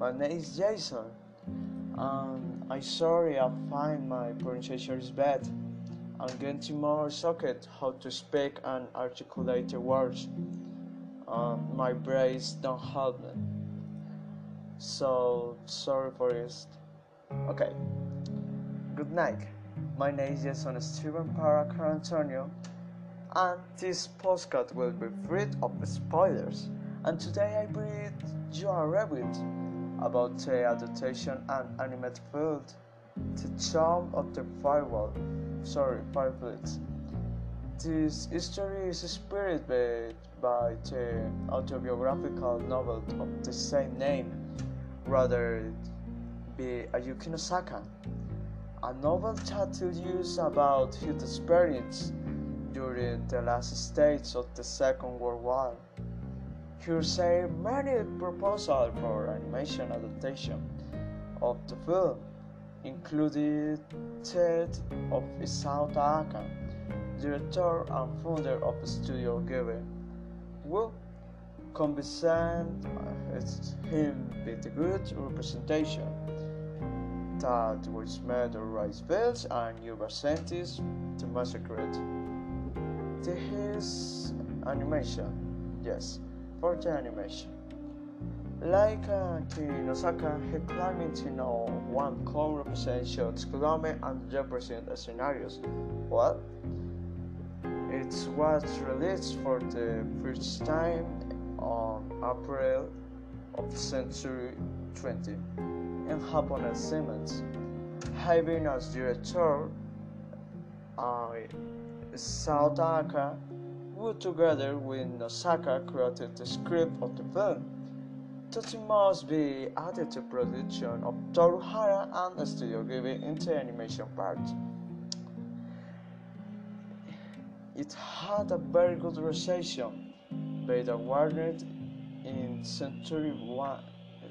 My name is Jason. Um, I'm sorry I find my pronunciation is bad. I'm getting more socket how to speak and articulate the words. Um, my brains don't help me. So sorry for this. Okay. Good night. My name is Jason Steven Paracar Antonio, and this postcard will be free of spoilers. And today I bring you a review about the adaptation and animated film The Charm of the Firewall. Sorry, Fireflies. This history is inspired by, the autobiographical novel of the same name, rather be Ayuki Nosaka, a novel that you about his experience during the last stage of the Second World War. He received many proposals for animation adaptation of the film, including that of Isao Taaka, director and founder of Studio Ghibli, who uh, convinced him with a good representation. That was made of rice fields and urban scientists to massacre to his animation, yes the animation. Like uh, Kinosaka, he claimed to know one can represent shots climate and represent scenarios. Well, it was released for the first time on April of century 20 in Japanese Siemens, having as director uh, Isao Taaka who together with Nosaka created the script of the film. That must be added to production of Toru Hara and the Studio Ghibli in the animation part. It had a very good reception, but awarded in Century One,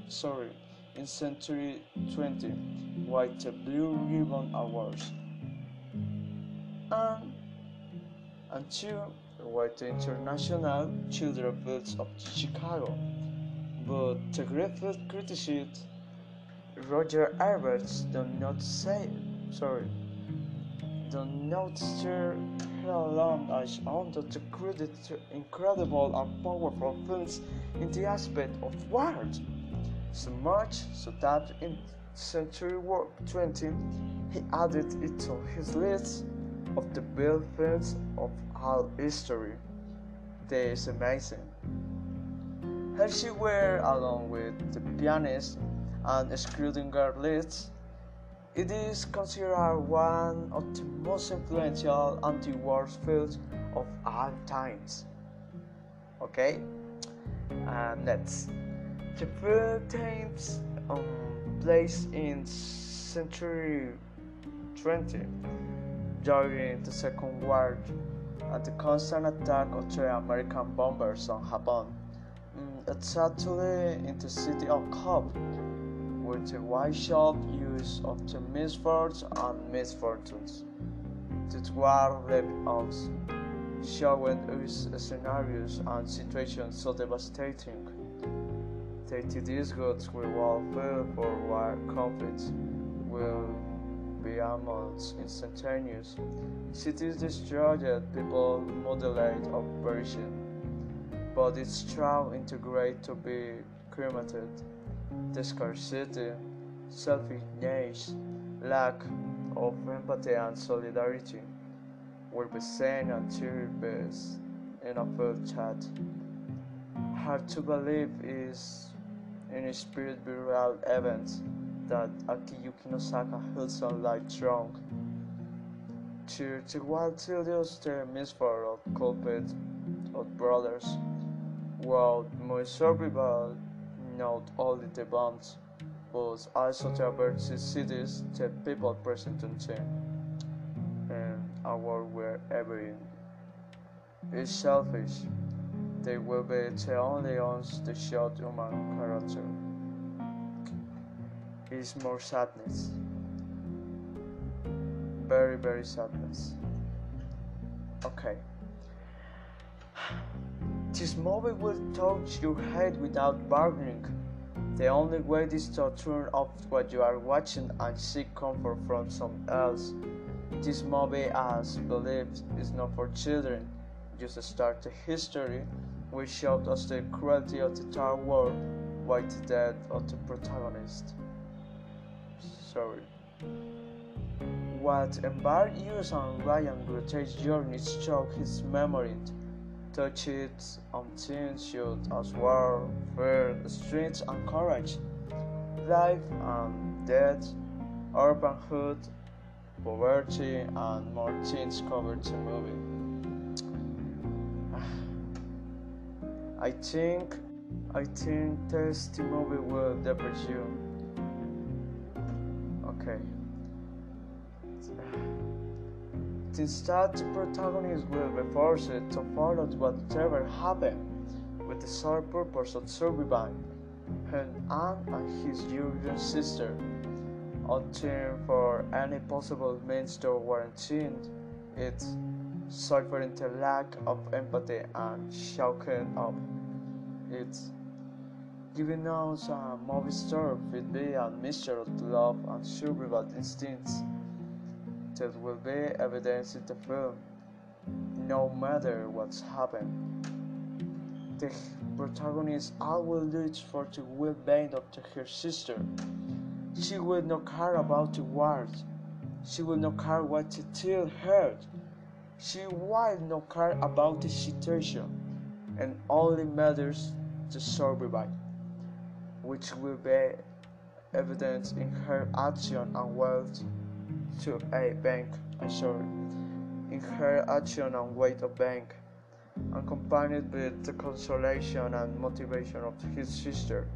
sorry, in Century 20 with the Blue Ribbon Awards. And, and two with the International Children's Fields of Chicago, but the Griffith criticist Roger Eberts do not say sorry. Do not steer her along as under the credit to incredible and powerful films in the aspect of words. So much so that in century 20 he added it to his list of the films of all history. This is amazing. Hershey were along with the pianist and Schindler's List. It is considered one of the most influential anti-war films of all times. Okay, and next, the film takes um, place in century 20 during the Second World and the constant attack of the American bombers on Japan. Mm, it's in the city of Kobe, with the wide shop use of the misfortunes and misfortunes. The war left us, showing us scenarios and situations so devastating. That these goods will all for war conflicts will be instantaneous. Cities destroyed, people mutilate or perishing. But it's true integrate to be cremated. The scarcity, selfishness, lack of empathy and solidarity will be seen and best in a field chat. Hard to believe is in a spirit burial event that Akiyuki Nosaka held on like strong. To, to while Tilius the misfire of culprit of brothers, while survival not only the bombs, but also the cities the people present on them, and our wherever in. Is selfish. They will be the only ones to show human character is more sadness. Very, very sadness. Okay. This movie will touch your head without bargaining. The only way is to turn off what you are watching and seek comfort from someone else. This movie, as believed, is not for children. Just a start the history, which showed us the cruelty of the third world by the death of the protagonist. Sorry. What embarked years on Ryan Grotte's journey shook his memory, touched on things should as war, fear, strength and courage, life and death, urbanhood, poverty, and more things covered the movie. I think I think this movie will depress you. Okay. Instead, the protagonist will be forced to follow whatever happened with the sole purpose of surviving him and his younger sister, opting for any possible means to guarantee it, suffering the lack of empathy and shocking of it. Giving us a movie star will be a mixture of love and survival instincts that will be evidenced in the film, no matter what's happened. The protagonist always looks for the well-being of her sister. She will not care about the words. She will not care what to tell her. She will not care about the situation, and only matters to survive, which will be evident in her action and wealth to a bank, I'm sorry, in her action and weight of bank, and accompanied with the consolation and motivation of his sister,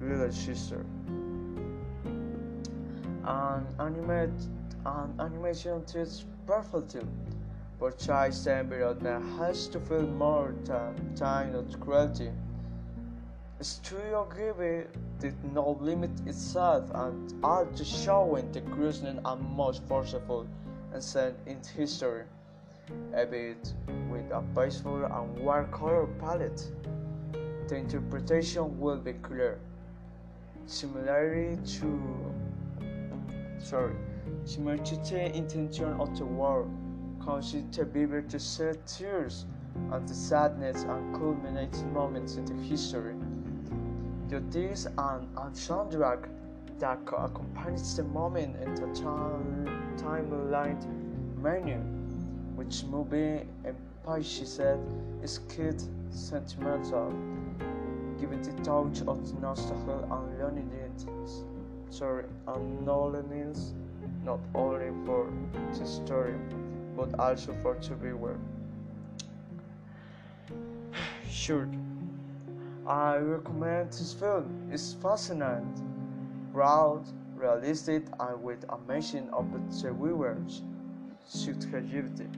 little sister. An animate an animation treats perfectly portrays the environment has to feel more than time of cruelty. Studio Ghibli did not limit itself and art to showing the gruesome and most forceful scene in history, albeit with a peaceful and warm color palette. The interpretation will be clear. Similarly to sorry, similar to the intention of the war, the viewer to shed tears at the sadness and culminating moments in the history. This and a soundtrack that accompanies the moment in the time, timeline menu, which movie she said is kid sentimental, giving the touch of nostalgia and loneliness. Sorry, and loneliness not only for the story but also for the viewer. Sure. I recommend this film. It's fascinating, proud, realistic, and with a mention of the viewer's subjectivity.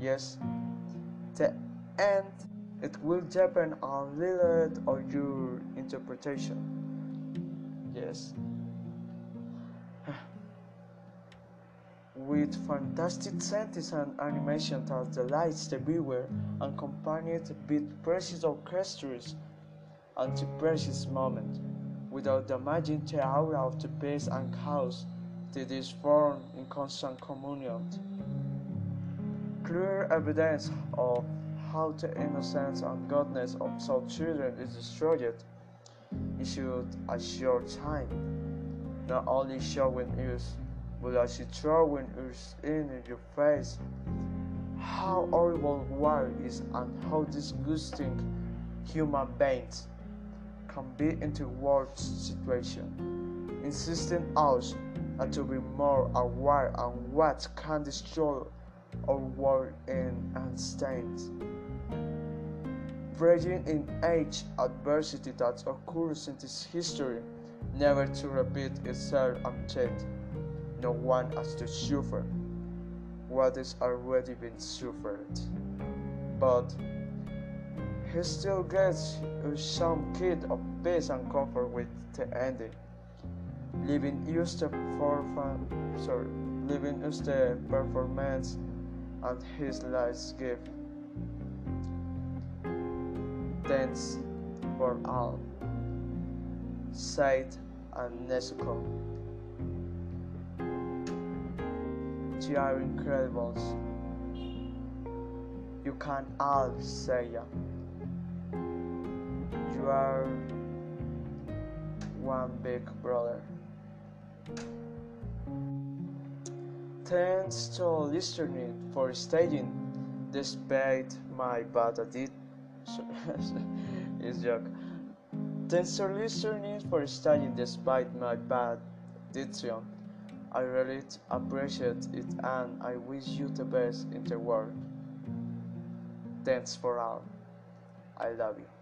Yes, the end it will depend on little of your interpretation. Yes. With fantastic scenes and animation that delights the viewer, and accompanied with precious orchestras and the precious moment, without damaging the aura of the peace and chaos that is formed in constant communion. Clear evidence of how the innocence and goodness of some children is destroyed issued a short time, not only showing us, but also throwing us in your face how horrible war is and how disgusting human beings can be into worse situation, insisting us to be more aware of what can destroy our world in and stains. Praying in age adversity that occurs in this history, never to repeat itself unchecked. No one has to suffer what has already been suffered. But he still gets some kid of peace and comfort with the ending. Leaving used the perform sorry, leaving used the performance and his life's gift. Thanks for all, said Setsuko. You are incredible. You can all say ya. You are one big brother. Thanks to listening for staying despite my bad attitude. is joke. Thanks for listening for studying despite my bad diction. I really appreciate it and I wish you the best in the world. Thanks for all. I love you.